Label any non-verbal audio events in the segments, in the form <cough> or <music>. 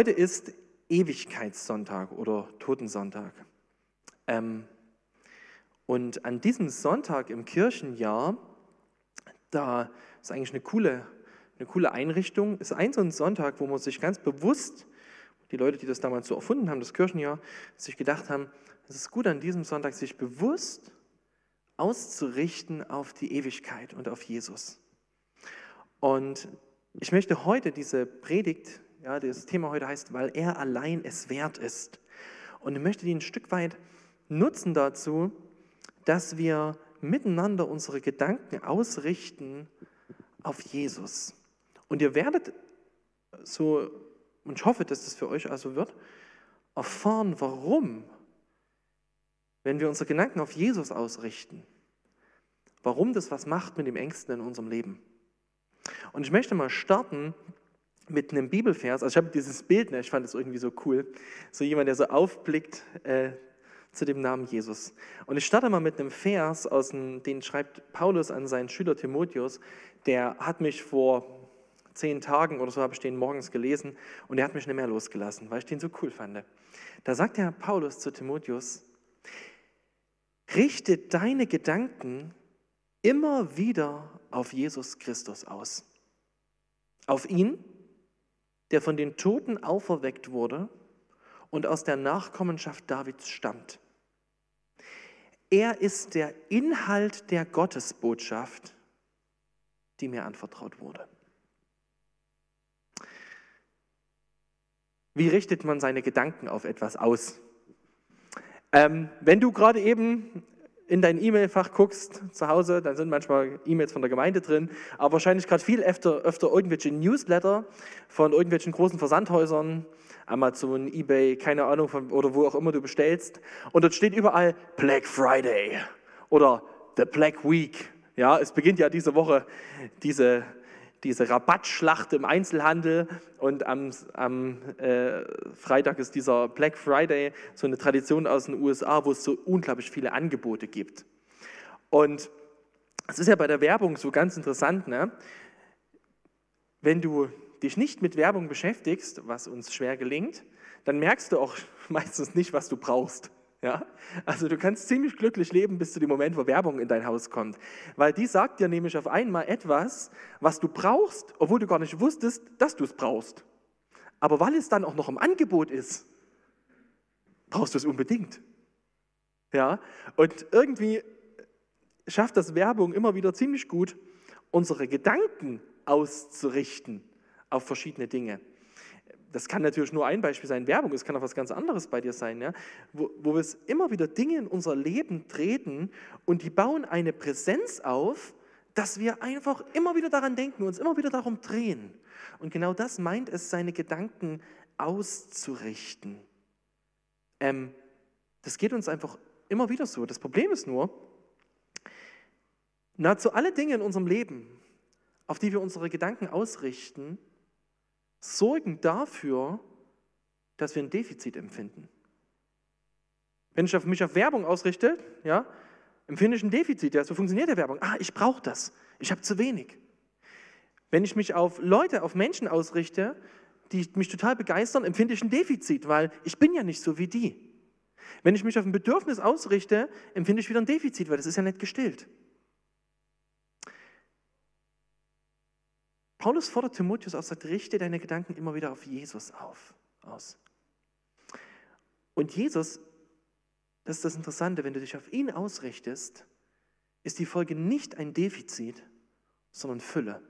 Heute ist Ewigkeitssonntag oder Totensonntag. Ähm, und an diesem Sonntag im Kirchenjahr, da ist eigentlich eine coole, eine coole Einrichtung, ist ein so ein Sonntag, wo man sich ganz bewusst, die Leute, die das damals so erfunden haben, das Kirchenjahr, sich gedacht haben, es ist gut an diesem Sonntag, sich bewusst auszurichten auf die Ewigkeit und auf Jesus. Und ich möchte heute diese Predigt, ja, das Thema heute heißt, weil er allein es wert ist. Und ich möchte die ein Stück weit nutzen dazu, dass wir miteinander unsere Gedanken ausrichten auf Jesus. Und ihr werdet so, und ich hoffe, dass das für euch also wird, erfahren, warum, wenn wir unsere Gedanken auf Jesus ausrichten, warum das was macht mit dem Ängsten in unserem Leben. Und ich möchte mal starten mit einem Bibelvers. Also ich habe dieses Bild, ne, ich fand es irgendwie so cool, so jemand, der so aufblickt äh, zu dem Namen Jesus. Und ich starte mal mit einem Vers, aus dem, den schreibt Paulus an seinen Schüler Timotheus. Der hat mich vor zehn Tagen oder so, habe ich den morgens gelesen, und der hat mich nicht mehr losgelassen, weil ich den so cool fand. Da sagt der Paulus zu Timotheus, richte deine Gedanken immer wieder auf Jesus Christus aus. Auf ihn, der von den Toten auferweckt wurde und aus der Nachkommenschaft Davids stammt. Er ist der Inhalt der Gottesbotschaft, die mir anvertraut wurde. Wie richtet man seine Gedanken auf etwas aus? Ähm, wenn du gerade eben in dein E-Mail-Fach guckst zu Hause, dann sind manchmal E-Mails von der Gemeinde drin, aber wahrscheinlich gerade viel öfter, öfter irgendwelche Newsletter von irgendwelchen großen Versandhäusern, Amazon, eBay, keine Ahnung, von, oder wo auch immer du bestellst. Und dort steht überall Black Friday oder The Black Week. Ja, es beginnt ja diese Woche diese diese Rabattschlacht im Einzelhandel und am, am äh, Freitag ist dieser Black Friday, so eine Tradition aus den USA, wo es so unglaublich viele Angebote gibt. Und es ist ja bei der Werbung so ganz interessant, ne? wenn du dich nicht mit Werbung beschäftigst, was uns schwer gelingt, dann merkst du auch <laughs> meistens nicht, was du brauchst. Ja? Also du kannst ziemlich glücklich leben bis zu dem Moment, wo Werbung in dein Haus kommt. Weil die sagt dir nämlich auf einmal etwas, was du brauchst, obwohl du gar nicht wusstest, dass du es brauchst. Aber weil es dann auch noch im Angebot ist, brauchst du es unbedingt. Ja? Und irgendwie schafft das Werbung immer wieder ziemlich gut, unsere Gedanken auszurichten auf verschiedene Dinge das kann natürlich nur ein Beispiel sein, Werbung, es kann auch was ganz anderes bei dir sein, ja? wo, wo wir immer wieder Dinge in unser Leben treten und die bauen eine Präsenz auf, dass wir einfach immer wieder daran denken, uns immer wieder darum drehen. Und genau das meint es, seine Gedanken auszurichten. Ähm, das geht uns einfach immer wieder so. Das Problem ist nur, nahezu alle Dinge in unserem Leben, auf die wir unsere Gedanken ausrichten, sorgen dafür, dass wir ein Defizit empfinden. Wenn ich mich auf Werbung ausrichte, ja, empfinde ich ein Defizit. Ja, so funktioniert der Werbung. Ah, ich brauche das. Ich habe zu wenig. Wenn ich mich auf Leute, auf Menschen ausrichte, die mich total begeistern, empfinde ich ein Defizit, weil ich bin ja nicht so wie die. Wenn ich mich auf ein Bedürfnis ausrichte, empfinde ich wieder ein Defizit, weil das ist ja nicht gestillt. Paulus fordert Timotheus aus, sagt, richte deine Gedanken immer wieder auf Jesus auf, aus. Und Jesus, das ist das Interessante, wenn du dich auf ihn ausrichtest, ist die Folge nicht ein Defizit, sondern Fülle.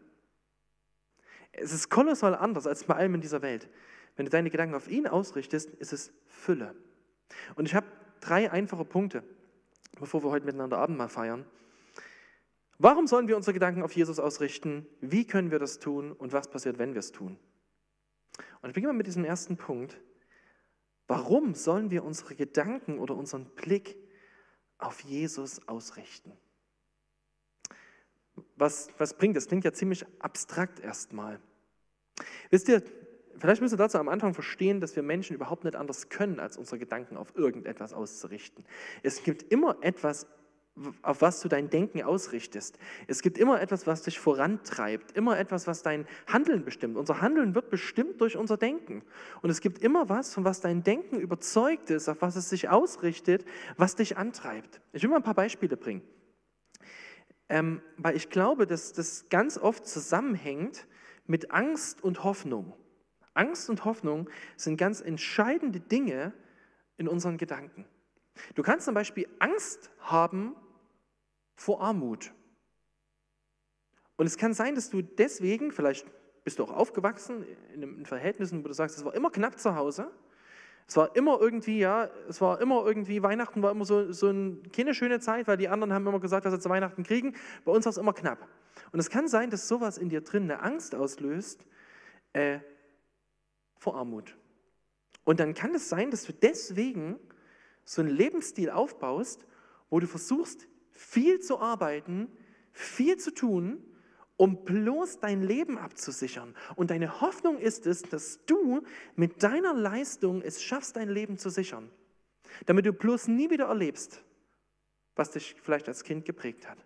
Es ist kolossal anders als bei allem in dieser Welt. Wenn du deine Gedanken auf ihn ausrichtest, ist es Fülle. Und ich habe drei einfache Punkte, bevor wir heute miteinander Abendmahl feiern. Warum sollen wir unsere Gedanken auf Jesus ausrichten? Wie können wir das tun? Und was passiert, wenn wir es tun? Und ich beginne mal mit diesem ersten Punkt. Warum sollen wir unsere Gedanken oder unseren Blick auf Jesus ausrichten? Was, was bringt das? Klingt ja ziemlich abstrakt erstmal. Wisst ihr, vielleicht müssen wir dazu am Anfang verstehen, dass wir Menschen überhaupt nicht anders können, als unsere Gedanken auf irgendetwas auszurichten. Es gibt immer etwas auf was du dein Denken ausrichtest. Es gibt immer etwas, was dich vorantreibt, immer etwas, was dein Handeln bestimmt. Unser Handeln wird bestimmt durch unser Denken. Und es gibt immer was, von was dein Denken überzeugt ist, auf was es sich ausrichtet, was dich antreibt. Ich will mal ein paar Beispiele bringen. Ähm, weil ich glaube, dass das ganz oft zusammenhängt mit Angst und Hoffnung. Angst und Hoffnung sind ganz entscheidende Dinge in unseren Gedanken. Du kannst zum Beispiel Angst haben vor Armut. Und es kann sein, dass du deswegen, vielleicht bist du auch aufgewachsen in Verhältnissen, wo du sagst, es war immer knapp zu Hause. Es war immer irgendwie, ja, es war immer irgendwie, Weihnachten war immer so, so ein, keine schöne Zeit, weil die anderen haben immer gesagt, was sie zu Weihnachten kriegen. Bei uns war es immer knapp. Und es kann sein, dass sowas in dir drin eine Angst auslöst äh, vor Armut. Und dann kann es sein, dass du deswegen so einen Lebensstil aufbaust, wo du versuchst, viel zu arbeiten, viel zu tun, um bloß dein Leben abzusichern. Und deine Hoffnung ist es, dass du mit deiner Leistung es schaffst, dein Leben zu sichern. Damit du bloß nie wieder erlebst, was dich vielleicht als Kind geprägt hat.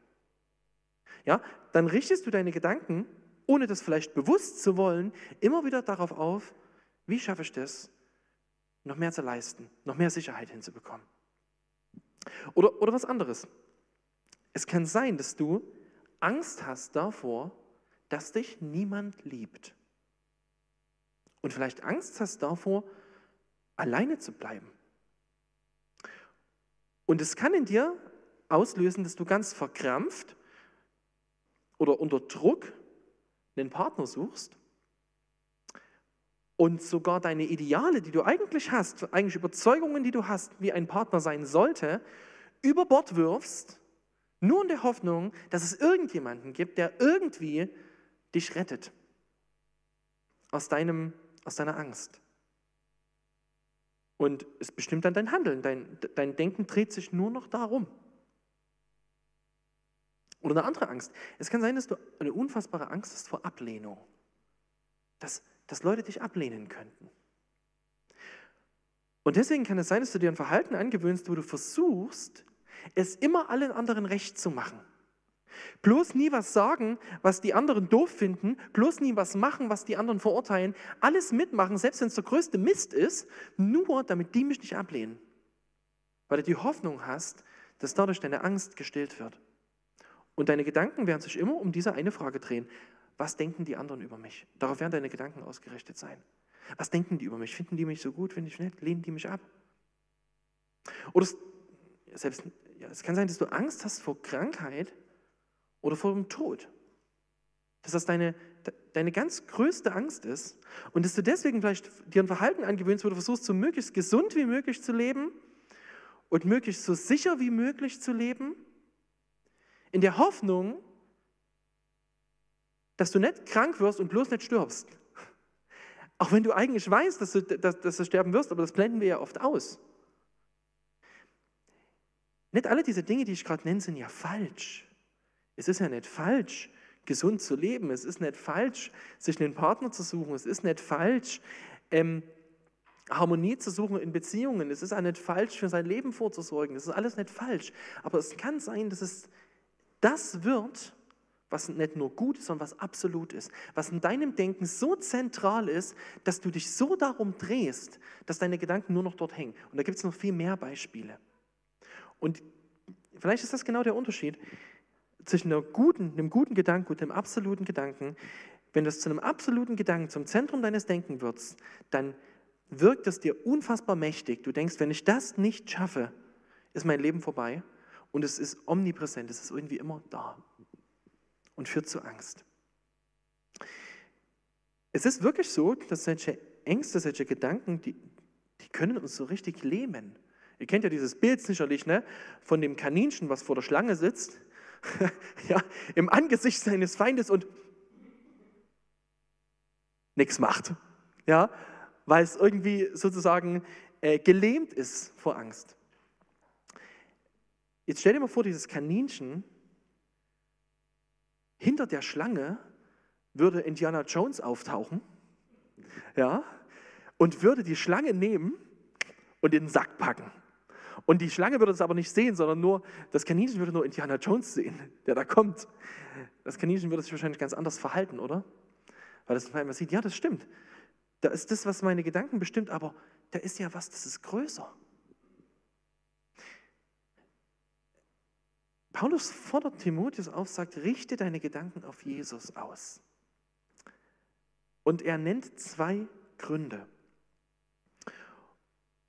Ja, dann richtest du deine Gedanken, ohne das vielleicht bewusst zu wollen, immer wieder darauf auf, wie schaffe ich das, noch mehr zu leisten, noch mehr Sicherheit hinzubekommen. Oder, oder was anderes. Es kann sein, dass du Angst hast davor, dass dich niemand liebt. Und vielleicht Angst hast davor, alleine zu bleiben. Und es kann in dir auslösen, dass du ganz verkrampft oder unter Druck einen Partner suchst und sogar deine Ideale, die du eigentlich hast, eigentlich Überzeugungen, die du hast, wie ein Partner sein sollte, über Bord wirfst, nur in der Hoffnung, dass es irgendjemanden gibt, der irgendwie dich rettet aus, deinem, aus deiner Angst. Und es bestimmt dann dein Handeln, dein, dein Denken dreht sich nur noch darum. Oder eine andere Angst. Es kann sein, dass du eine unfassbare Angst hast vor Ablehnung. Dass dass Leute dich ablehnen könnten. Und deswegen kann es sein, dass du dir ein Verhalten angewöhnst, wo du versuchst, es immer allen anderen recht zu machen. Bloß nie was sagen, was die anderen doof finden, bloß nie was machen, was die anderen verurteilen, alles mitmachen, selbst wenn es der größte Mist ist, nur damit die mich nicht ablehnen. Weil du die Hoffnung hast, dass dadurch deine Angst gestillt wird. Und deine Gedanken werden sich immer um diese eine Frage drehen. Was denken die anderen über mich? Darauf werden deine Gedanken ausgerichtet sein. Was denken die über mich? Finden die mich so gut? Finde ich nett? Lehnen die mich ab? Oder selbst, ja, es kann sein, dass du Angst hast vor Krankheit oder vor dem Tod. Dass das deine, deine ganz größte Angst ist und dass du deswegen vielleicht dir ein Verhalten angewöhnst, wo du versuchst, so möglichst gesund wie möglich zu leben und möglichst so sicher wie möglich zu leben, in der Hoffnung, dass du nicht krank wirst und bloß nicht stirbst. Auch wenn du eigentlich weißt, dass du, dass, dass du sterben wirst, aber das blenden wir ja oft aus. Nicht alle diese Dinge, die ich gerade nenne, sind ja falsch. Es ist ja nicht falsch, gesund zu leben. Es ist nicht falsch, sich einen Partner zu suchen. Es ist nicht falsch, ähm, Harmonie zu suchen in Beziehungen. Es ist auch nicht falsch, für sein Leben vorzusorgen. Das ist alles nicht falsch. Aber es kann sein, dass es das wird, was nicht nur gut ist, sondern was absolut ist, was in deinem Denken so zentral ist, dass du dich so darum drehst, dass deine Gedanken nur noch dort hängen. Und da gibt es noch viel mehr Beispiele. Und vielleicht ist das genau der Unterschied zwischen einer guten, einem guten Gedanken und einem absoluten Gedanken. Wenn das zu einem absoluten Gedanken, zum Zentrum deines Denkens wird, dann wirkt es dir unfassbar mächtig. Du denkst, wenn ich das nicht schaffe, ist mein Leben vorbei. Und es ist omnipräsent, es ist irgendwie immer da und führt zu Angst. Es ist wirklich so, dass solche Ängste, solche Gedanken, die, die können uns so richtig lähmen. Ihr kennt ja dieses Bild sicherlich ne, von dem Kaninchen, was vor der Schlange sitzt, <laughs> ja, im Angesicht seines Feindes und nichts macht, ja, weil es irgendwie sozusagen äh, gelähmt ist vor Angst. Jetzt stell dir mal vor, dieses Kaninchen hinter der Schlange würde Indiana Jones auftauchen, ja, und würde die Schlange nehmen und in den Sack packen. Und die Schlange würde es aber nicht sehen, sondern nur, das Kaninchen würde nur Indiana Jones sehen, der da kommt. Das Kaninchen würde sich wahrscheinlich ganz anders verhalten, oder? Weil es einmal sieht, ja, das stimmt. Da ist das, was meine Gedanken bestimmt, aber da ist ja was, das ist größer. Paulus fordert Timotheus auf, sagt, richte deine Gedanken auf Jesus aus. Und er nennt zwei Gründe.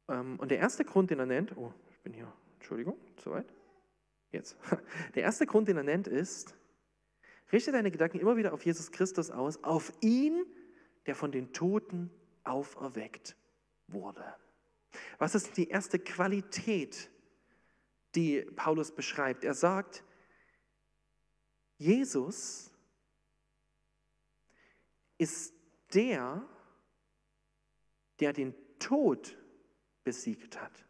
Ähm, und der erste Grund, den er nennt, oh, bin hier, Entschuldigung, zu weit. Jetzt. <laughs> Der erste Grund, den er nennt, ist, richte deine Gedanken immer wieder auf Jesus Christus aus, auf ihn, der von den Toten auferweckt wurde. Was ist die erste Qualität, die Paulus beschreibt? Er sagt, Jesus ist der, der den Tod besiegt hat.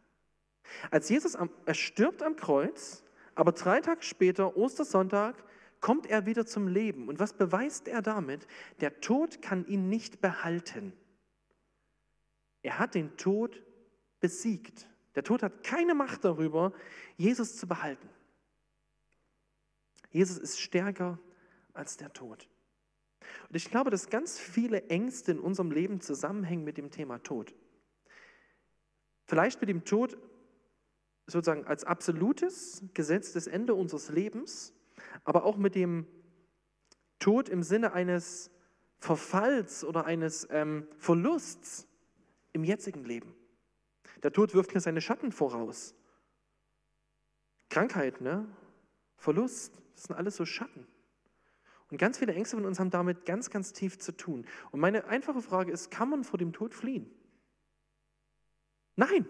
Als Jesus, am, er stirbt am Kreuz, aber drei Tage später, Ostersonntag, kommt er wieder zum Leben. Und was beweist er damit? Der Tod kann ihn nicht behalten. Er hat den Tod besiegt. Der Tod hat keine Macht darüber, Jesus zu behalten. Jesus ist stärker als der Tod. Und ich glaube, dass ganz viele Ängste in unserem Leben zusammenhängen mit dem Thema Tod. Vielleicht mit dem Tod sozusagen als absolutes gesetztes Ende unseres Lebens, aber auch mit dem Tod im Sinne eines Verfalls oder eines ähm, Verlusts im jetzigen Leben. Der Tod wirft mir seine Schatten voraus. Krankheit, ne? Verlust, das sind alles so Schatten. Und ganz viele Ängste von uns haben damit ganz, ganz tief zu tun. Und meine einfache Frage ist, kann man vor dem Tod fliehen? Nein.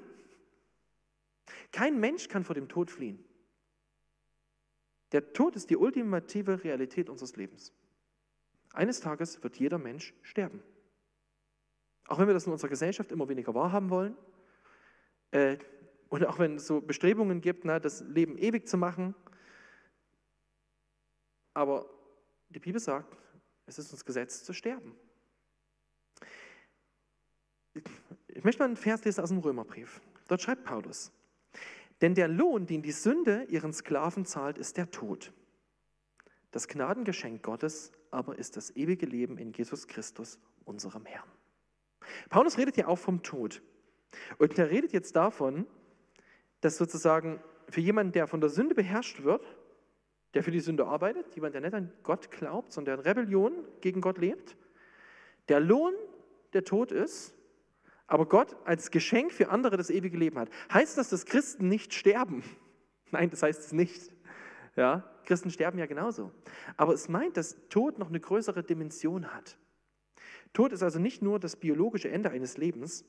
Kein Mensch kann vor dem Tod fliehen. Der Tod ist die ultimative Realität unseres Lebens. Eines Tages wird jeder Mensch sterben. Auch wenn wir das in unserer Gesellschaft immer weniger wahrhaben wollen äh, und auch wenn es so Bestrebungen gibt, na, das Leben ewig zu machen. Aber die Bibel sagt, es ist uns Gesetz zu sterben. Ich möchte mal einen Vers lesen aus dem Römerbrief. Dort schreibt Paulus, denn der Lohn, den die Sünde ihren Sklaven zahlt, ist der Tod. Das Gnadengeschenk Gottes aber ist das ewige Leben in Jesus Christus, unserem Herrn. Paulus redet ja auch vom Tod. Und er redet jetzt davon, dass sozusagen für jemanden, der von der Sünde beherrscht wird, der für die Sünde arbeitet, jemand, der nicht an Gott glaubt, sondern der in Rebellion gegen Gott lebt, der Lohn der Tod ist, aber Gott als Geschenk für andere das ewige Leben hat. Heißt das, dass Christen nicht sterben? <laughs> Nein, das heißt es nicht. Ja, Christen sterben ja genauso. Aber es meint, dass Tod noch eine größere Dimension hat. Tod ist also nicht nur das biologische Ende eines Lebens.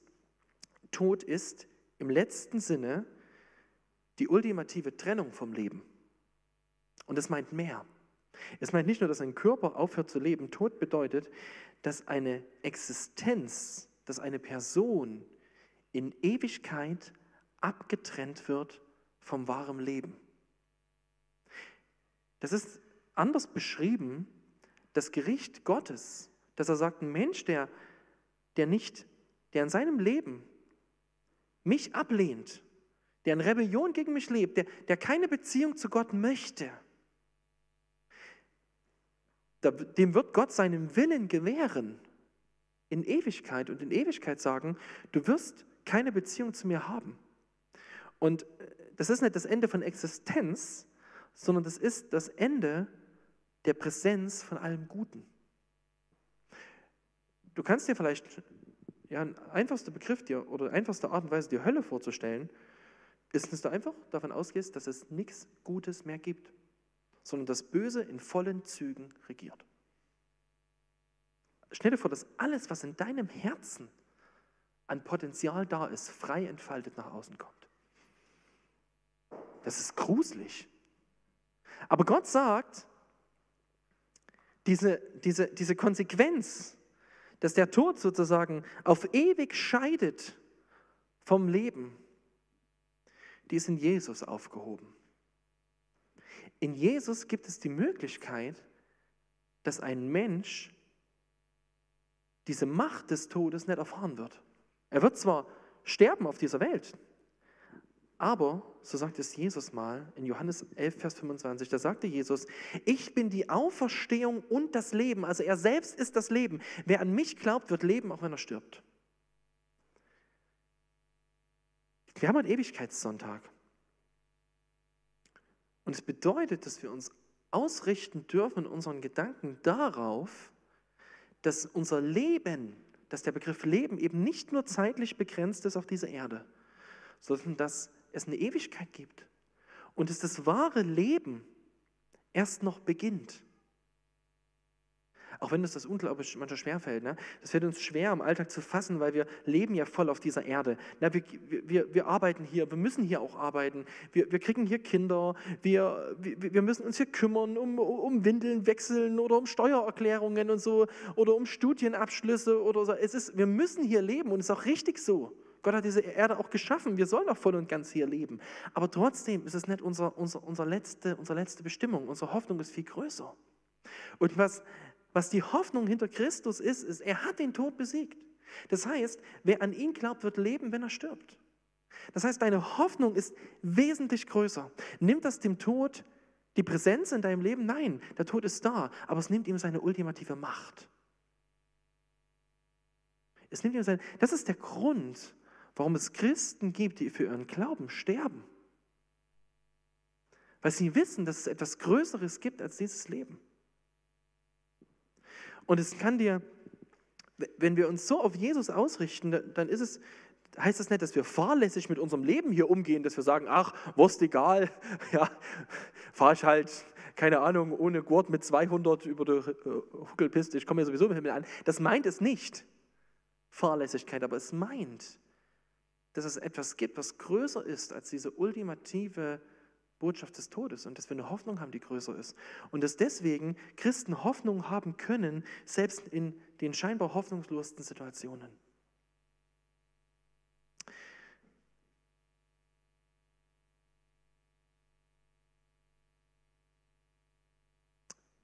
Tod ist im letzten Sinne die ultimative Trennung vom Leben. Und es meint mehr. Es meint nicht nur, dass ein Körper aufhört zu leben. Tod bedeutet, dass eine Existenz dass eine Person in Ewigkeit abgetrennt wird vom wahren Leben. Das ist anders beschrieben, das Gericht Gottes, dass er sagt, ein Mensch, der, der nicht, der in seinem Leben mich ablehnt, der in Rebellion gegen mich lebt, der, der keine Beziehung zu Gott möchte, dem wird Gott seinen Willen gewähren in Ewigkeit und in Ewigkeit sagen, du wirst keine Beziehung zu mir haben. Und äh, das ist nicht das Ende von Existenz, sondern das ist das Ende der Präsenz von allem Guten. Du kannst dir vielleicht ja, ein einfachster Begriff dir oder einfachste Art und Weise die Hölle vorzustellen, ist, dass du einfach davon ausgehst, dass es nichts Gutes mehr gibt, sondern das Böse in vollen Zügen regiert. Stell dir vor, dass alles, was in deinem Herzen an Potenzial da ist, frei entfaltet nach außen kommt. Das ist gruselig. Aber Gott sagt, diese, diese, diese Konsequenz, dass der Tod sozusagen auf ewig scheidet vom Leben, die ist in Jesus aufgehoben. In Jesus gibt es die Möglichkeit, dass ein Mensch diese Macht des Todes nicht erfahren wird. Er wird zwar sterben auf dieser Welt, Aber, so sagt es Jesus mal in Johannes 11, Vers 25, da sagte Jesus, ich bin die Auferstehung und das Leben. Also er selbst ist das Leben. Wer an mich glaubt, wird leben, auch wenn er stirbt. Wir haben einen Ewigkeitssonntag. Und es bedeutet, dass wir uns ausrichten dürfen in unseren Gedanken darauf, dass unser Leben, dass der Begriff Leben eben nicht nur zeitlich begrenzt ist auf dieser Erde, sondern dass es eine Ewigkeit gibt und dass das wahre Leben erst noch beginnt. Auch wenn uns das unglaublich manchmal schwerfällt. Ne? Das fällt uns schwer im Alltag zu fassen, weil wir leben ja voll auf dieser Erde. Na, wir, wir, wir arbeiten hier, wir müssen hier auch arbeiten. Wir, wir kriegen hier Kinder, wir, wir, wir müssen uns hier kümmern um, um Windeln wechseln oder um Steuererklärungen und so oder um Studienabschlüsse oder so. Es ist, wir müssen hier leben und es ist auch richtig so. Gott hat diese Erde auch geschaffen. Wir sollen auch voll und ganz hier leben. Aber trotzdem ist es nicht unser, unser, unser letzte, unsere letzte Bestimmung. Unsere Hoffnung ist viel größer. Und was, was die Hoffnung hinter Christus ist, ist, er hat den Tod besiegt. Das heißt, wer an ihn glaubt, wird leben, wenn er stirbt. Das heißt, deine Hoffnung ist wesentlich größer. Nimmt das dem Tod die Präsenz in deinem Leben? Nein, der Tod ist da, aber es nimmt ihm seine ultimative Macht. Es nimmt ihm seine, das ist der Grund, warum es Christen gibt, die für ihren Glauben sterben. Weil sie wissen, dass es etwas Größeres gibt als dieses Leben. Und es kann dir, wenn wir uns so auf Jesus ausrichten, dann ist es, heißt das nicht, dass wir fahrlässig mit unserem Leben hier umgehen, dass wir sagen, ach, Wurst egal, <laughs> ja, fahre ich halt, keine Ahnung, ohne Gurt mit 200 über die äh, Huckelpiste, ich komme ja sowieso im Himmel an. Das meint es nicht, Fahrlässigkeit, aber es meint, dass es etwas gibt, was größer ist als diese ultimative Botschaft des Todes und dass wir eine Hoffnung haben, die größer ist. Und dass deswegen Christen Hoffnung haben können, selbst in den scheinbar hoffnungslosesten Situationen.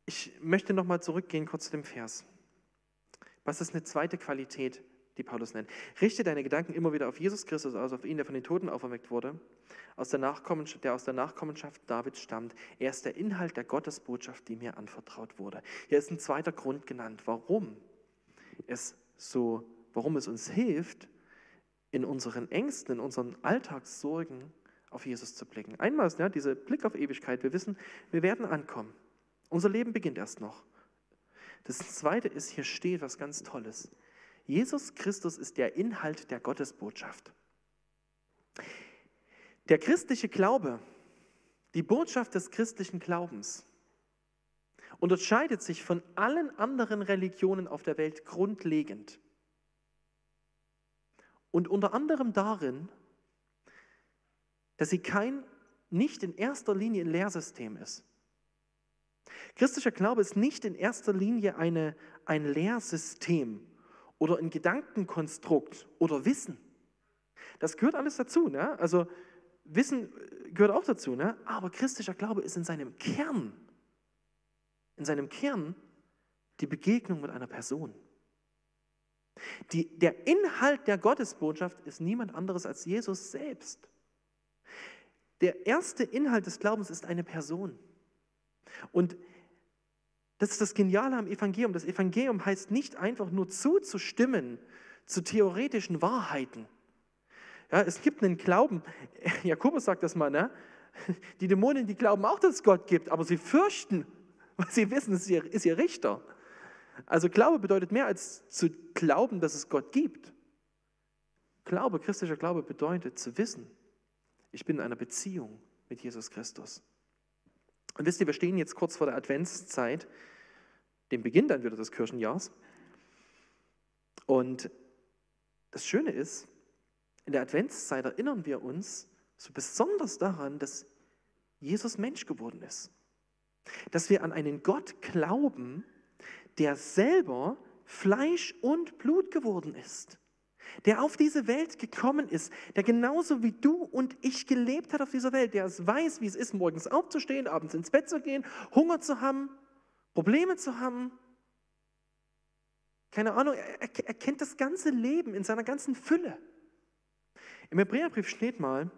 Ich möchte nochmal zurückgehen kurz zu dem Vers. Was ist eine zweite Qualität, die Paulus nennt? Richte deine Gedanken immer wieder auf Jesus Christus aus, auf ihn, der von den Toten auferweckt wurde aus der, der aus der Nachkommenschaft Davids stammt. Er ist der Inhalt der Gottesbotschaft, die mir anvertraut wurde. Hier ist ein zweiter Grund genannt, warum es so, warum es uns hilft, in unseren Ängsten, in unseren Alltagssorgen auf Jesus zu blicken. Einmal ist ja, dieser Blick auf Ewigkeit. Wir wissen, wir werden ankommen. Unser Leben beginnt erst noch. Das Zweite ist, hier steht was ganz Tolles. Jesus Christus ist der Inhalt der Gottesbotschaft. Der christliche Glaube, die Botschaft des christlichen Glaubens, unterscheidet sich von allen anderen Religionen auf der Welt grundlegend. Und unter anderem darin, dass sie kein, nicht in erster Linie ein Lehrsystem ist. Christlicher Glaube ist nicht in erster Linie eine, ein Lehrsystem oder ein Gedankenkonstrukt oder Wissen. Das gehört alles dazu. Ne? Also Wissen gehört auch dazu, ne? aber christlicher Glaube ist in seinem Kern, in seinem Kern die Begegnung mit einer Person. Die, der Inhalt der Gottesbotschaft ist niemand anderes als Jesus selbst. Der erste Inhalt des Glaubens ist eine Person. Und das ist das Geniale am Evangelium. Das Evangelium heißt nicht einfach nur zuzustimmen zu theoretischen Wahrheiten, ja, es gibt einen Glauben, <laughs> Jakobus sagt das mal, ne? die Dämonen, die glauben auch, dass es Gott gibt, aber sie fürchten, weil sie wissen, es ist ihr, Richter. Also Glaube bedeutet mehr als zu glauben, dass es Gott gibt. Glaube, christlicher Glaube bedeutet zu wissen, ich bin in einer Beziehung mit Jesus Christus. Und wisst ihr, wir stehen jetzt kurz vor der Adventszeit, dem Beginn dann wieder des Kirchenjahrs. Und das Schöne ist, in der Adventszeit erinnern wir uns so besonders daran, dass Jesus Mensch geworden ist. Dass wir an einen Gott glauben, der selber Fleisch und Blut geworden ist. Der auf diese Welt gekommen ist, der genauso wie du und ich gelebt hat auf dieser Welt, der es weiß, wie es ist, morgens aufzustehen, abends ins Bett zu gehen, Hunger zu haben, Probleme zu haben. Keine Ahnung, er, er kennt das ganze Leben in seiner ganzen Fülle. Im Hebräerbrief steht mal,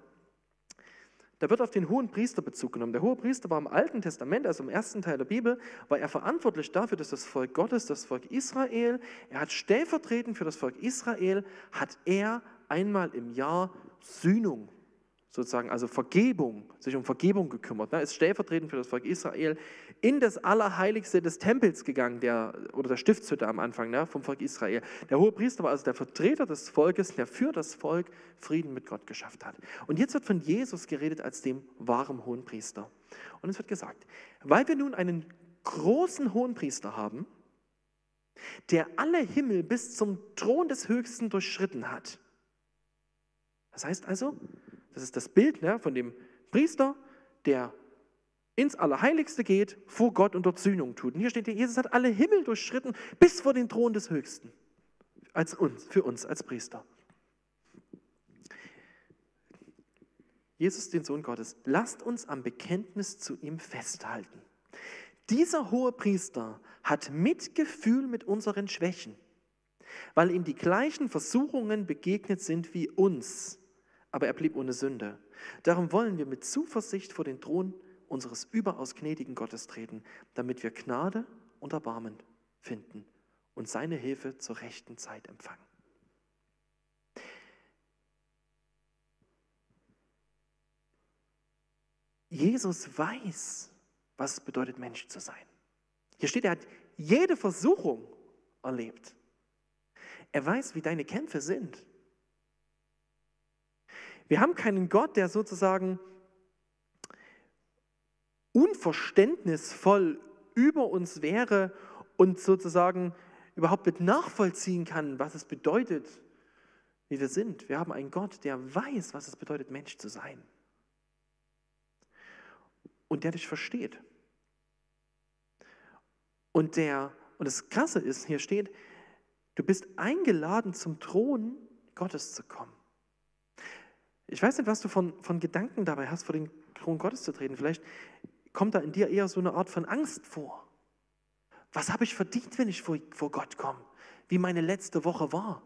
Da wird auf den hohen Priester Bezug genommen. Der hohe Priester war im Alten Testament, also im ersten Teil der Bibel, war er verantwortlich dafür, dass das Volk Gottes, das Volk Israel, er hat stellvertretend für das Volk Israel, hat er einmal im Jahr Sühnung sozusagen, also Vergebung, sich um Vergebung gekümmert. Er ist stellvertretend für das Volk Israel in das Allerheiligste des Tempels gegangen, der, oder der Stiftshütte am Anfang ne, vom Volk Israel. Der hohe Priester war also der Vertreter des Volkes, der für das Volk Frieden mit Gott geschafft hat. Und jetzt wird von Jesus geredet als dem wahren hohen Priester. Und es wird gesagt, weil wir nun einen großen hohen Priester haben, der alle Himmel bis zum Thron des Höchsten durchschritten hat. Das heißt also, das ist das Bild ne, von dem Priester, der ins Allerheiligste geht, vor Gott und dort Sühnung tut. Und hier steht, Jesus hat alle Himmel durchschritten bis vor den Thron des Höchsten. Als uns, für uns als Priester. Jesus, den Sohn Gottes, lasst uns am Bekenntnis zu ihm festhalten. Dieser hohe Priester hat Mitgefühl mit unseren Schwächen, weil ihm die gleichen Versuchungen begegnet sind wie uns aber er blieb ohne Sünde. Darum wollen wir mit Zuversicht vor den Thron unseres überaus gnädigen Gottes treten, damit wir Gnade und Erbarmen finden und seine Hilfe zur rechten Zeit empfangen. Jesus weiß, was es bedeutet, Mensch zu sein. Hier steht, er hat jede Versuchung erlebt. Er weiß, wie deine Kämpfe sind. Wir haben keinen Gott, der sozusagen unverständnisvoll über uns wäre und sozusagen überhaupt mit nachvollziehen kann, was es bedeutet, wie wir sind. Wir haben einen Gott, der weiß, was es bedeutet, Mensch zu sein. Und der dich versteht. Und der, und das Krasse ist, hier steht, du bist eingeladen, zum Thron Gottes zu kommen. Ich weiß nicht, was du von, von Gedanken dabei hast, vor den Thron Gottes zu treten. Vielleicht kommt da in dir eher so eine Art von Angst vor. Was habe ich verdient, wenn ich vor, vor Gott komme? Wie meine letzte Woche war?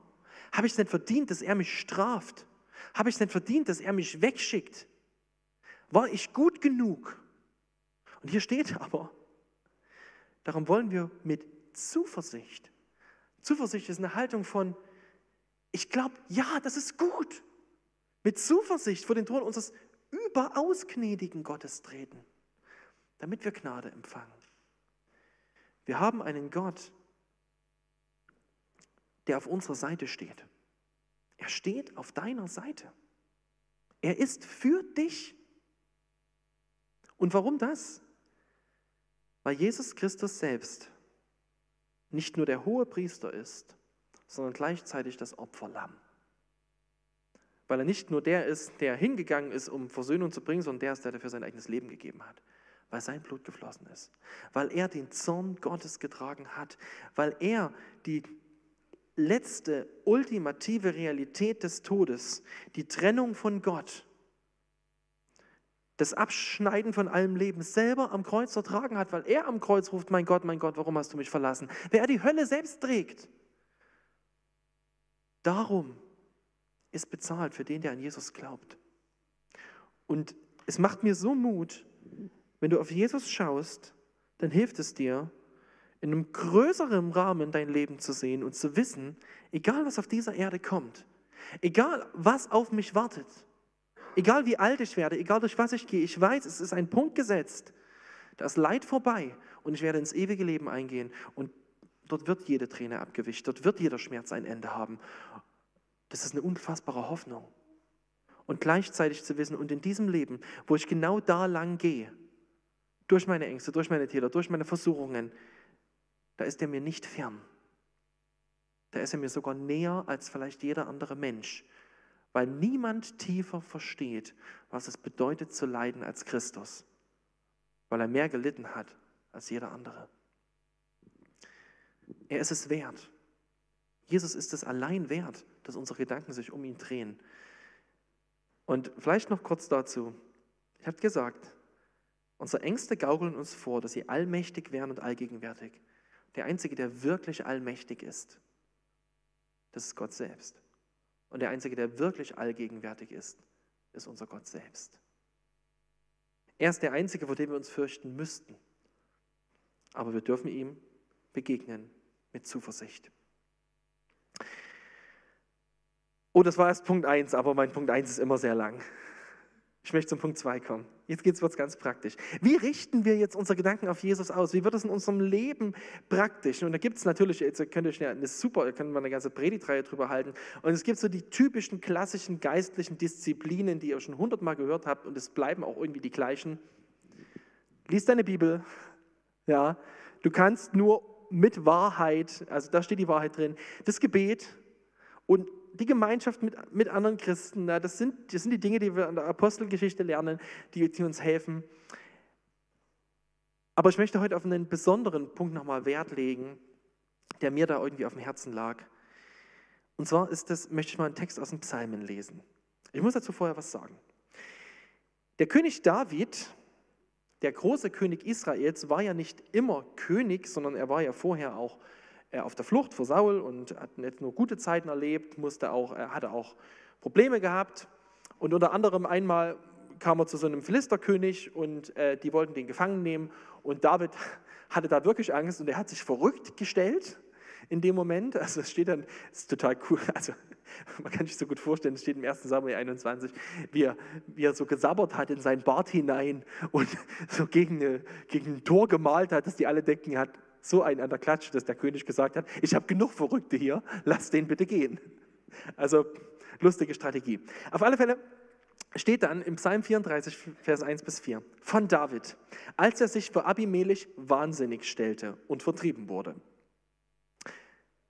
Habe ich es nicht verdient, dass er mich straft? Habe ich es nicht verdient, dass er mich wegschickt? War ich gut genug? Und hier steht <laughs> aber, darum wollen wir mit Zuversicht. Zuversicht ist eine Haltung von, ich glaube, ja, das ist gut mit Zuversicht vor den Thron unseres überaus gnädigen Gottes treten, damit wir Gnade empfangen. Wir haben einen Gott, der auf unserer Seite steht. Er steht auf deiner Seite. Er ist für dich. Und warum das? Weil Jesus Christus selbst nicht nur der hohe Priester ist, sondern gleichzeitig das Opferlamm weil er nicht nur der ist, der hingegangen ist, um Versöhnung zu bringen, sondern der ist, der dafür sein eigenes Leben gegeben hat, weil sein Blut geflossen ist, weil er den Zorn Gottes getragen hat, weil er die letzte, ultimative Realität des Todes, die Trennung von Gott, das Abschneiden von allem Leben selber am Kreuz ertragen hat, weil er am Kreuz ruft, mein Gott, mein Gott, warum hast du mich verlassen? Wer er die Hölle selbst trägt. Darum ist bezahlt für den, der an Jesus glaubt. Und es macht mir so Mut, wenn du auf Jesus schaust, dann hilft es dir, in einem größeren Rahmen dein Leben zu sehen und zu wissen, egal was auf dieser Erde kommt, egal was auf mich wartet, egal wie alt ich werde, egal durch was ich gehe, ich weiß, es ist ein Punkt gesetzt, da ist Leid vorbei und ich werde ins ewige Leben eingehen und dort wird jede Träne abgewischt, dort wird jeder Schmerz ein Ende haben das ist eine unfassbare Hoffnung. Und gleichzeitig zu wissen, und in diesem Leben, wo ich genau da lang gehe, durch meine Ängste, durch meine Täter, durch meine Versuchungen, da ist er mir nicht fern. Da ist er mir sogar näher als vielleicht jeder andere Mensch, weil niemand tiefer versteht, was es bedeutet zu leiden als Christus, weil er mehr gelitten hat als jeder andere. Er ist es wert. Jesus ist es allein wert, dass unsere Gedanken sich um ihn drehen. Und vielleicht noch kurz dazu. Ich habe gesagt, unsere Ängste gaukeln uns vor, dass sie allmächtig wären und allgegenwärtig. Der Einzige, der wirklich allmächtig ist, das ist Gott selbst. Und der Einzige, der wirklich allgegenwärtig ist, ist unser Gott selbst. Er ist der Einzige, vor dem wir uns fürchten müssten. Aber wir dürfen ihm begegnen mit Zuversicht. Oh, das war erst Punkt 1, aber mein Punkt 1 ist immer sehr lang. Ich möchte zum Punkt 2 kommen. Jetzt wird es ganz praktisch. Wie richten wir jetzt unsere Gedanken auf Jesus aus? Wie wird es in unserem Leben praktisch? Und da gibt es natürlich, jetzt könnt ihr eine super, da können wir eine ganze Predigtreihe drüber halten. Und es gibt so die typischen klassischen geistlichen Disziplinen, die ihr schon hundertmal gehört habt und es bleiben auch irgendwie die gleichen. Lies deine Bibel. Ja, du kannst nur mit Wahrheit, also da steht die Wahrheit drin, das Gebet und die Gemeinschaft mit, mit anderen Christen, na, das, sind, das sind die Dinge, die wir in der Apostelgeschichte lernen, die, die uns helfen. Aber ich möchte heute auf einen besonderen Punkt nochmal Wert legen, der mir da irgendwie auf dem Herzen lag. Und zwar ist das, möchte ich mal einen Text aus dem Psalmen lesen. Ich muss dazu vorher was sagen. Der König David, der große König Israels, war ja nicht immer König, sondern er war ja vorher auch er auf der Flucht vor Saul und hat nicht nur gute Zeiten erlebt, musste auch, hatte auch Probleme gehabt. Und unter anderem einmal kam er zu so einem Philisterkönig und äh, die wollten den gefangen nehmen. Und David <laughs> hatte da wirklich Angst und er hat sich verrückt gestellt in dem Moment. Also es steht dann, es ist total cool, <laughs> also man kann sich so gut vorstellen, es steht im 1. Samuel 21, wie er, wie er so gesabbert hat in sein Bart hinein und <laughs> so gegen, eine, gegen ein Tor gemalt hat, dass die alle denken, er hat so einen an der Klatsche, dass der König gesagt hat, ich habe genug Verrückte hier, lass den bitte gehen. Also lustige Strategie. Auf alle Fälle steht dann im Psalm 34, Vers 1 bis 4 von David, als er sich für Abimelech wahnsinnig stellte und vertrieben wurde.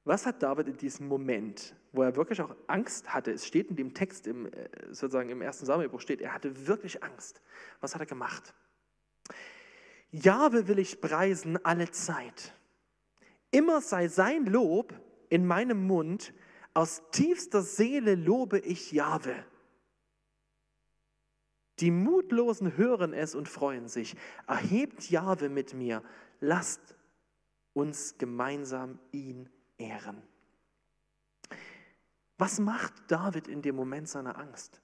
Was hat David in diesem Moment, wo er wirklich auch Angst hatte, es steht in dem Text im, äh, sozusagen im ersten Samuelbuch steht, er hatte wirklich Angst. Was hat er gemacht? Jahwe will ich preisen alle Zeit. Immer sei sein Lob in meinem Mund. Aus tiefster Seele lobe ich Jahwe. Die Mutlosen hören es und freuen sich. Erhebt Jahwe mit mir. Lasst uns gemeinsam ihn ehren. Was macht David in dem Moment seiner Angst?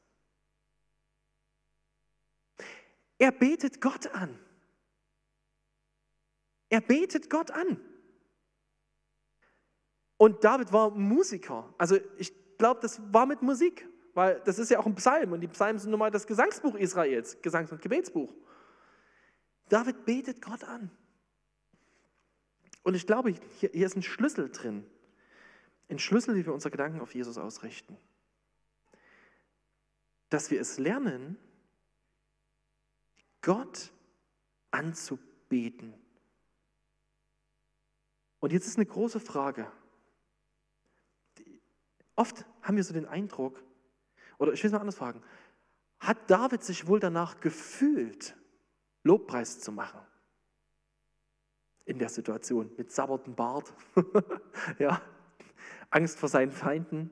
Er betet Gott an. Er betet Gott an. Und David war Musiker. Also ich glaube, das war mit Musik, weil das ist ja auch ein Psalm und die Psalmen sind nun mal das Gesangsbuch Israels, Gesangs- und Gebetsbuch. David betet Gott an. Und ich glaube, hier, hier ist ein Schlüssel drin. Ein Schlüssel, wie wir unsere Gedanken auf Jesus ausrichten. Dass wir es lernen, Gott anzubeten und jetzt ist eine große Frage. Oft haben wir so den Eindruck, oder ich will es mal anders fragen, hat David sich wohl danach gefühlt, Lobpreis zu machen? In der Situation mit sabbertem Bart, <laughs> ja, Angst vor seinen Feinden,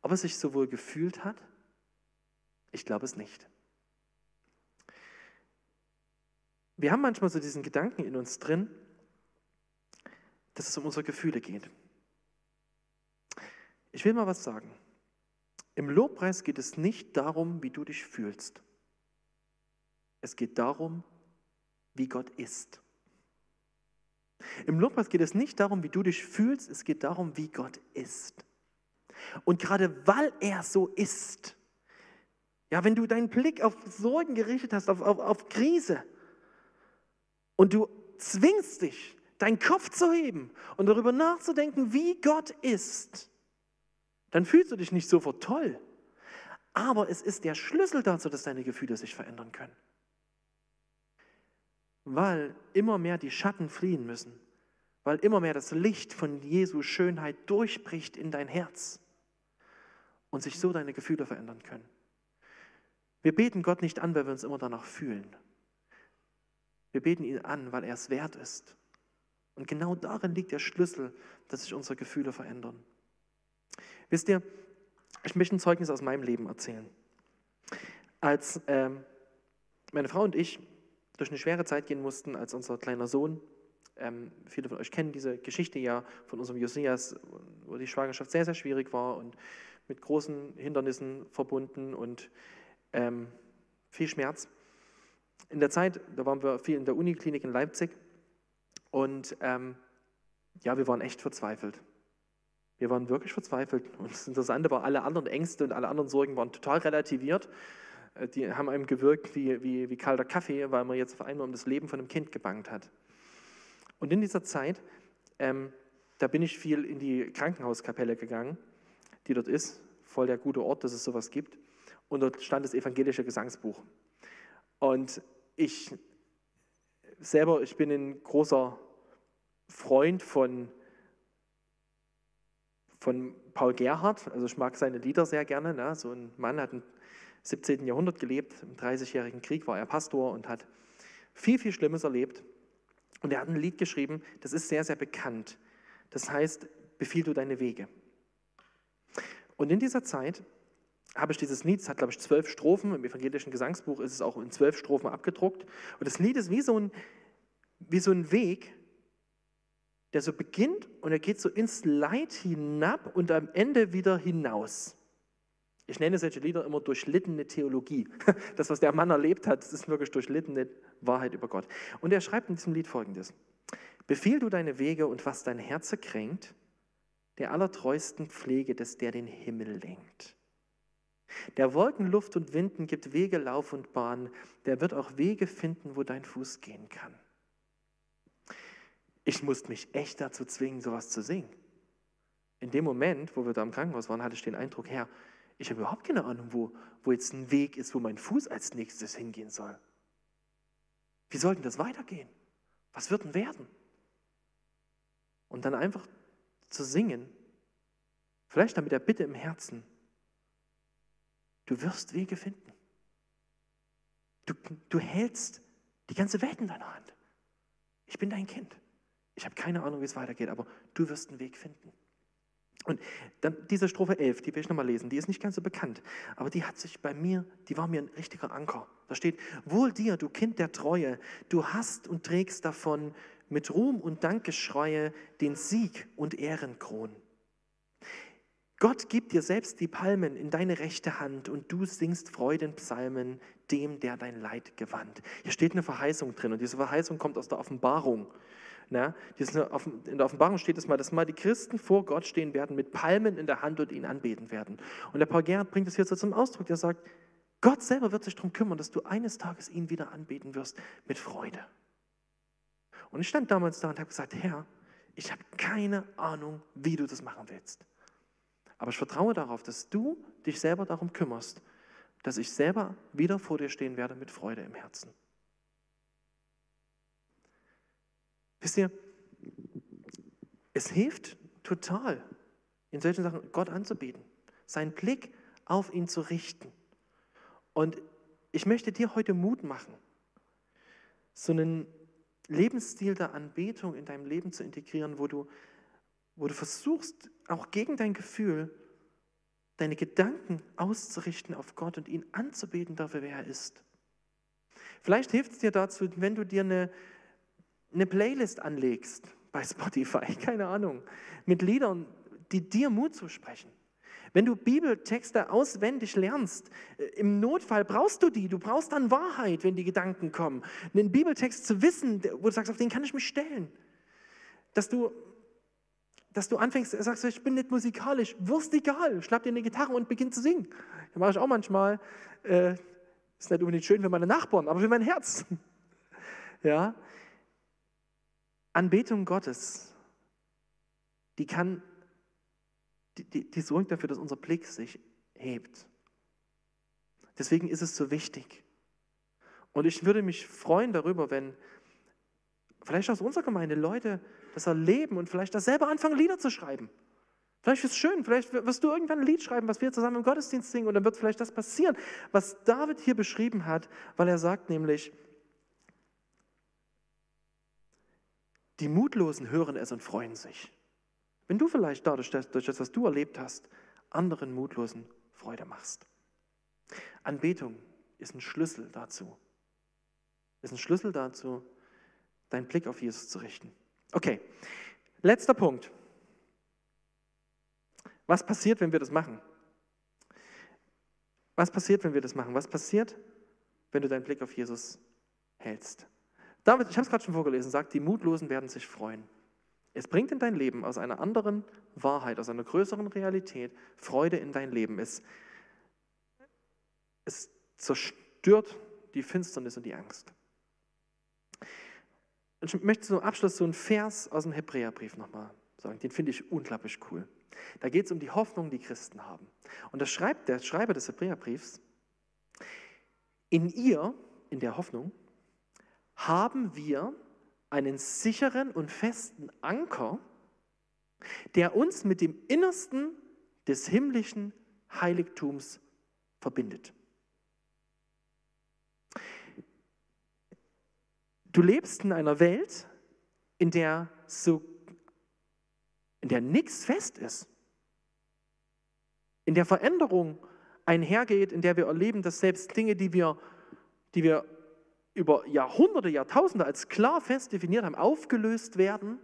ob er sich so wohl gefühlt hat? Ich glaube es nicht. Wir haben manchmal so diesen Gedanken in uns drin, dass es um unsere Gefühle geht. Ich will mal was sagen. Im Lobpreis geht es nicht darum, wie du dich fühlst. Es geht darum, wie Gott ist. Im Lobpreis geht es nicht darum, wie du dich fühlst, es geht darum, wie Gott ist. Und gerade weil er so ist, ja, wenn du deinen Blick auf Sorgen gerichtet hast, auf, auf, auf Krise, und du zwingst dich, deinen Kopf zu heben und darüber nachzudenken, wie Gott ist, dann fühlst du dich nicht sofort toll. Aber es ist der Schlüssel dazu, dass deine Gefühle sich verändern können. Weil immer mehr die Schatten fliehen müssen, weil immer mehr das Licht von Jesu Schönheit durchbricht in dein Herz und sich so deine Gefühle verändern können. Wir beten Gott nicht an, weil wir uns immer danach fühlen. Wir beten ihn an, weil er es wert ist und genau darin liegt der Schlüssel, dass sich unsere Gefühle verändern. Wisst ihr, ich möchte ein Zeugnis aus meinem Leben erzählen. Als ähm, meine Frau und ich durch eine schwere Zeit gehen mussten, als unser kleiner Sohn, ähm, viele von euch kennen diese Geschichte ja von unserem Josias, wo die Schwangerschaft sehr, sehr schwierig war und mit großen Hindernissen verbunden und ähm, viel Schmerz. in der Zeit, da waren wir viel in der Uniklinik in Leipzig und ähm, ja, wir waren echt verzweifelt. Wir waren wirklich verzweifelt. Und das Interessante war, alle anderen Ängste und alle anderen Sorgen waren total relativiert. Äh, die haben einem gewirkt wie, wie, wie kalter Kaffee, weil man jetzt auf einmal um das Leben von einem Kind gebangt hat. Und in dieser Zeit, ähm, da bin ich viel in die Krankenhauskapelle gegangen, die dort ist, voll der gute Ort, dass es sowas gibt. Und dort stand das evangelische Gesangsbuch. Und ich selber, ich bin ein großer Freund von, von Paul Gerhardt, also ich mag seine Lieder sehr gerne. Ne? So ein Mann hat im 17. Jahrhundert gelebt, im Dreißigjährigen Krieg war er Pastor und hat viel, viel Schlimmes erlebt. Und er hat ein Lied geschrieben, das ist sehr, sehr bekannt. Das heißt, befiehl du deine Wege. Und in dieser Zeit habe ich dieses Lied, es hat glaube ich zwölf Strophen, im evangelischen Gesangsbuch ist es auch in zwölf Strophen abgedruckt. Und das Lied ist wie so ein, wie so ein Weg, der so beginnt und er geht so ins Leid hinab und am Ende wieder hinaus. Ich nenne solche Lieder immer durchlittene Theologie. <laughs> Das, was der Mann erlebt hat, ist wirklich durchlittene Wahrheit über Gott. Und er schreibt in diesem Lied folgendes: Befiehl du deine Wege und was dein Herz kränkt, der allertreuesten Pflege des, der den Himmel lenkt. Der Wolken, Luft und Winden gibt Wege, Lauf und Bahn. Der wird auch Wege finden, wo dein Fuß gehen kann. Ich musste mich echt dazu zwingen, sowas zu singen. In dem Moment, wo wir da im Krankenhaus waren, hatte ich den Eindruck, Herr, ich habe überhaupt keine Ahnung, wo, wo jetzt ein Weg ist, wo mein Fuß als nächstes hingehen soll. Wie soll denn das weitergehen? Was wird denn werden? Und dann einfach zu singen, vielleicht dann mit der Bitte im Herzen, Du wirst Wege finden. Du, du hältst die ganze Welt in deiner Hand. Ich bin dein Kind. Ich habe keine Ahnung, wie es weitergeht, aber du wirst einen Weg finden. Und dann diese Strophe 11, die will ich nochmal lesen, die ist nicht ganz so bekannt, aber die hat sich bei mir, die war mir ein richtiger Anker. Da steht, wohl dir, du Kind der Treue, du hast und trägst davon mit Ruhm und Dankgeschreie den Sieg und Ehrenkron. Gott gibt dir selbst die Palmen in deine rechte Hand und du singst Freudenpsalmen dem, der dein Leid gewandt. Hier steht eine Verheißung drin und diese Verheißung kommt aus der Offenbarung. Na, in der Offenbarung steht es mal, dass mal die Christen vor Gott stehen werden mit Palmen in der Hand und ihn anbeten werden. Und der Paul Gerhard bringt es hier so zum Ausdruck, der sagt, Gott selber wird sich darum kümmern, dass du eines Tages ihn wieder anbeten wirst mit Freude. Und ich stand damals da und habe gesagt, Herr, ich habe keine Ahnung, wie du das machen willst. Aber ich vertraue darauf, dass du dich selber darum kümmerst, dass ich selber wieder vor dir stehen werde mit Freude im Herzen. Wisst ihr, es hilft total, in solchen Sachen Gott anzubeten, seinen Blick auf ihn zu richten. Und ich möchte dir heute Mut machen, so einen Lebensstil der Anbetung in deinem Leben zu integrieren, wo du wo du versuchst, auch gegen dein Gefühl, deine Gedanken auszurichten auf Gott und ihn anzubeten dafür, wer er ist. Vielleicht hilft es dir dazu, wenn du dir eine, eine Playlist anlegst bei Spotify, <laughs> keine Ahnung, mit Liedern, die dir Mut zusprechen. Wenn du Bibeltexte auswendig lernst, äh, im Notfall brauchst du die. Du brauchst dann Wahrheit, wenn die Gedanken kommen. Einen Bibeltext zu wissen, wo du sagst, auf den kann ich mich stellen. Dass du dass du anfängst, sagst, ich bin nicht musikalisch, wirst egal, schnapp dir eine Gitarre und beginn zu singen. Das mache ich auch manchmal. Äh, ist nicht unbedingt schön für meine Nachbarn, aber für mein Herz. <laughs> ja. Anbetung Gottes, die kann, die, die, die sorgt dafür, dass unser Blick sich hebt. Deswegen ist es so wichtig. Und ich würde mich freuen darüber, wenn vielleicht aus unserer Gemeinde Leute das erleben und vielleicht das selber anfangen, Lieder zu schreiben. Vielleicht ist es schön, vielleicht wirst du irgendwann ein Lied schreiben, was wir zusammen im Gottesdienst singen und dann wird vielleicht das passieren, was David hier beschrieben hat, weil er sagt nämlich, die Mutlosen hören es und freuen sich. Wenn du vielleicht dadurch, durch das, was du erlebt hast, anderen Mutlosen Freude machst. Anbetung ist ein Schlüssel dazu. Ist ein Schlüssel dazu, deinen Blick auf Jesus zu richten. Okay, letzter Punkt. Was passiert, wenn wir das machen? Was passiert, wenn wir das machen? Was passiert, wenn du deinen Blick auf Jesus hältst. David, ich habe es gerade schon vorgelesen, sagt, die Mutlosen werden sich freuen. Es bringt in dein Leben aus einer anderen Wahrheit, aus einer größeren Realität Freude in dein Leben. Es, es zerstört die Finsternis und die Angst. Ich möchte zum Abschluss so einen Vers aus dem Hebräerbrief nochmal sagen. Den finde ich unglaublich cool. Da geht es um die Hoffnung, die Christen haben. Und da schreibt der Schreiber des Hebräerbriefs, in ihr, in der Hoffnung, haben wir einen sicheren und festen Anker, der uns mit dem Innersten des himmlischen Heiligtums verbindet. Du lebst in einer Welt, in der so in der nichts fest ist, in der Veränderung einhergeht, in der wir erleben, dass selbst Dinge, die wir, die wir über Jahrhunderte, Jahrtausende als klar fest definiert haben, aufgelöst werden.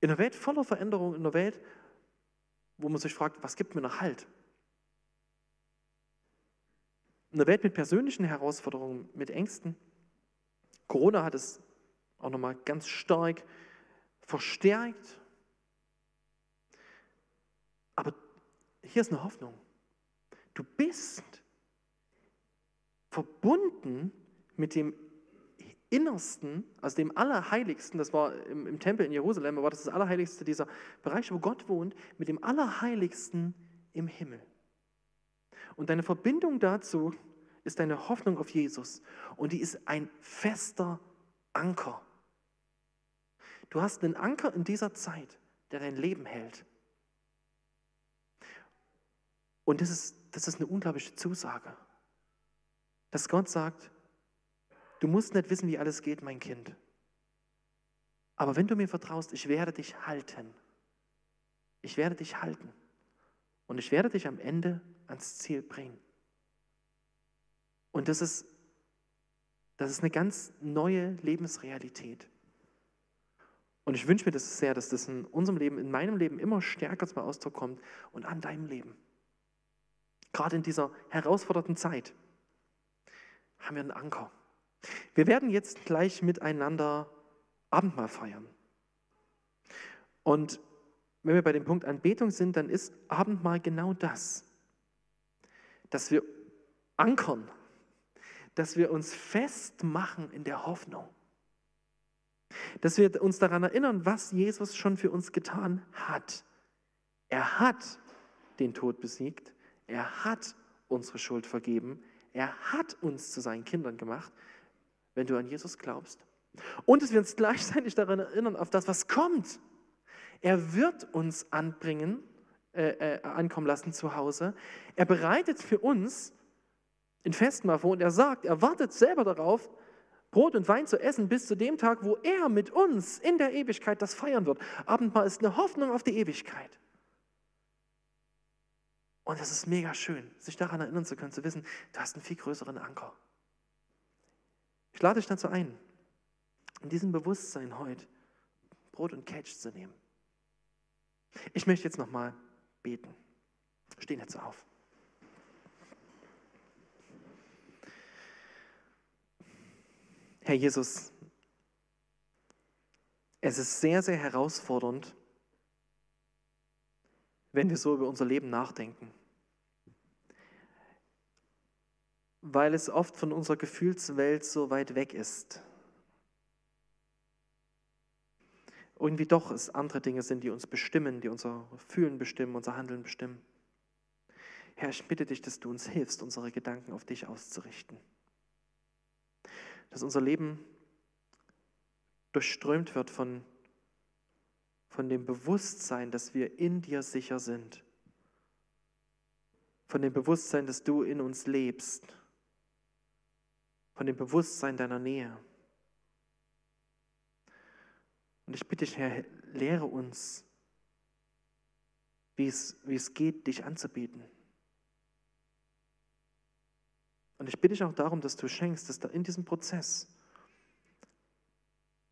In einer Welt voller Veränderung, in einer Welt, wo man sich fragt, was gibt mir noch Halt? In einer Welt mit persönlichen Herausforderungen, mit Ängsten. Corona hat es auch nochmal ganz stark verstärkt. Aber hier ist eine Hoffnung. Du bist verbunden mit dem Innersten, also dem Allerheiligsten, das war im, im, Tempel in Jerusalem, war das das Allerheiligste, dieser Bereich, wo Gott wohnt, mit dem Allerheiligsten im Himmel. Und deine Verbindung dazu ist deine Hoffnung auf Jesus. Und die ist ein fester Anker. Du hast einen Anker in dieser Zeit, der dein Leben hält. Und das ist, das ist eine unglaubliche Zusage dass Gott sagt, du musst nicht wissen, wie alles geht, mein Kind. Aber wenn du mir vertraust, ich werde dich halten. Ich werde dich halten. Und ich werde dich am Ende ans Ziel bringen. Und das ist, das ist eine ganz neue Lebensrealität. Und ich wünsche mir das sehr, dass das in unserem Leben, in meinem Leben immer stärker zum Ausdruck kommt und an deinem Leben. Gerade in dieser herausfordernden Zeit haben wir einen Anker. Wir werden jetzt gleich miteinander Abendmahl feiern. Und wenn wir bei dem Punkt Anbetung sind, dann ist Abendmahl genau das, dass wir ankern, dass wir uns festmachen in der Hoffnung, dass wir uns daran erinnern, was Jesus schon für uns getan hat. Er hat den Tod besiegt, er hat unsere Schuld vergeben, er hat uns zu seinen Kindern gemacht, wenn du an Jesus glaubst. Und dass wir uns gleichzeitig daran erinnern, auf das, was kommt. Er wird uns anbringen, äh, äh, ankommen lassen zu Hause. Er bereitet für uns in Festmahl vor und er sagt, er wartet selber darauf, Brot und Wein zu essen bis zu dem Tag, wo er mit uns in der Ewigkeit das feiern wird. Abendmahl ist eine Hoffnung auf die Ewigkeit. Und es ist mega schön, sich daran erinnern zu können, zu wissen, du hast einen viel größeren Anker. Ich lade dich dazu ein, in diesem Bewusstsein heute Brot und Catch zu nehmen. Ich möchte jetzt nochmal beten. Stehen jetzt auf. Herr Jesus, es ist sehr, sehr herausfordernd, wenn wir so über unser Leben nachdenken. Weil es oft von unserer Gefühlswelt so weit weg ist. Irgendwie doch es andere Dinge sind, die uns bestimmen, die unser Fühlen bestimmen, unser Handeln bestimmen. Herr, ich bitte dich, dass du uns hilfst, unsere Gedanken auf dich auszurichten. Dass unser Leben durchströmt wird von von dem Bewusstsein, dass wir in dir sicher sind. Von dem Bewusstsein, dass du in uns lebst. Von dem Bewusstsein deiner Nähe. Und ich bitte dich, Herr, lehre uns, wie es, wie es geht, dich anzubieten. Und ich bitte dich auch darum, dass du schenkst, dass da in diesem Prozess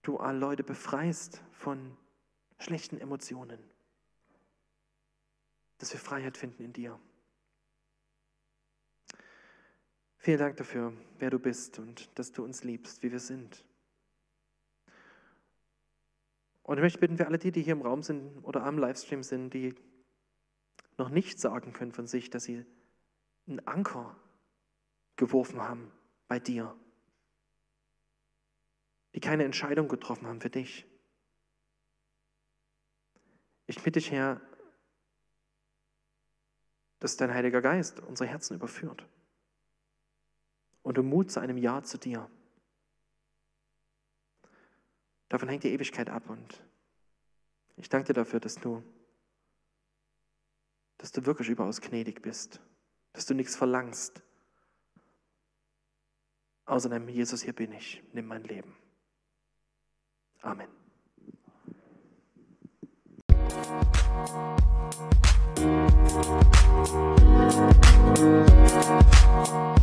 du alle Leute befreist von schlechten Emotionen. Dass wir Freiheit finden in dir. Vielen Dank dafür, wer du bist und dass du uns liebst, wie wir sind. Und ich möchte bitten für alle die, die hier im Raum sind oder am Livestream sind, die noch nicht sagen können von sich, dass sie einen Anker geworfen haben bei dir, die keine Entscheidung getroffen haben für dich. Ich bitte dich, Herr, dass dein Heiliger Geist unsere Herzen überführt und um Mut zu einem Ja zu dir. Davon hängt die Ewigkeit ab und ich danke dir dafür, dass du, dass du wirklich überaus gnädig bist, dass du nichts verlangst. Außer deinem Jesus, hier bin ich, nimm mein Leben. Amen. You.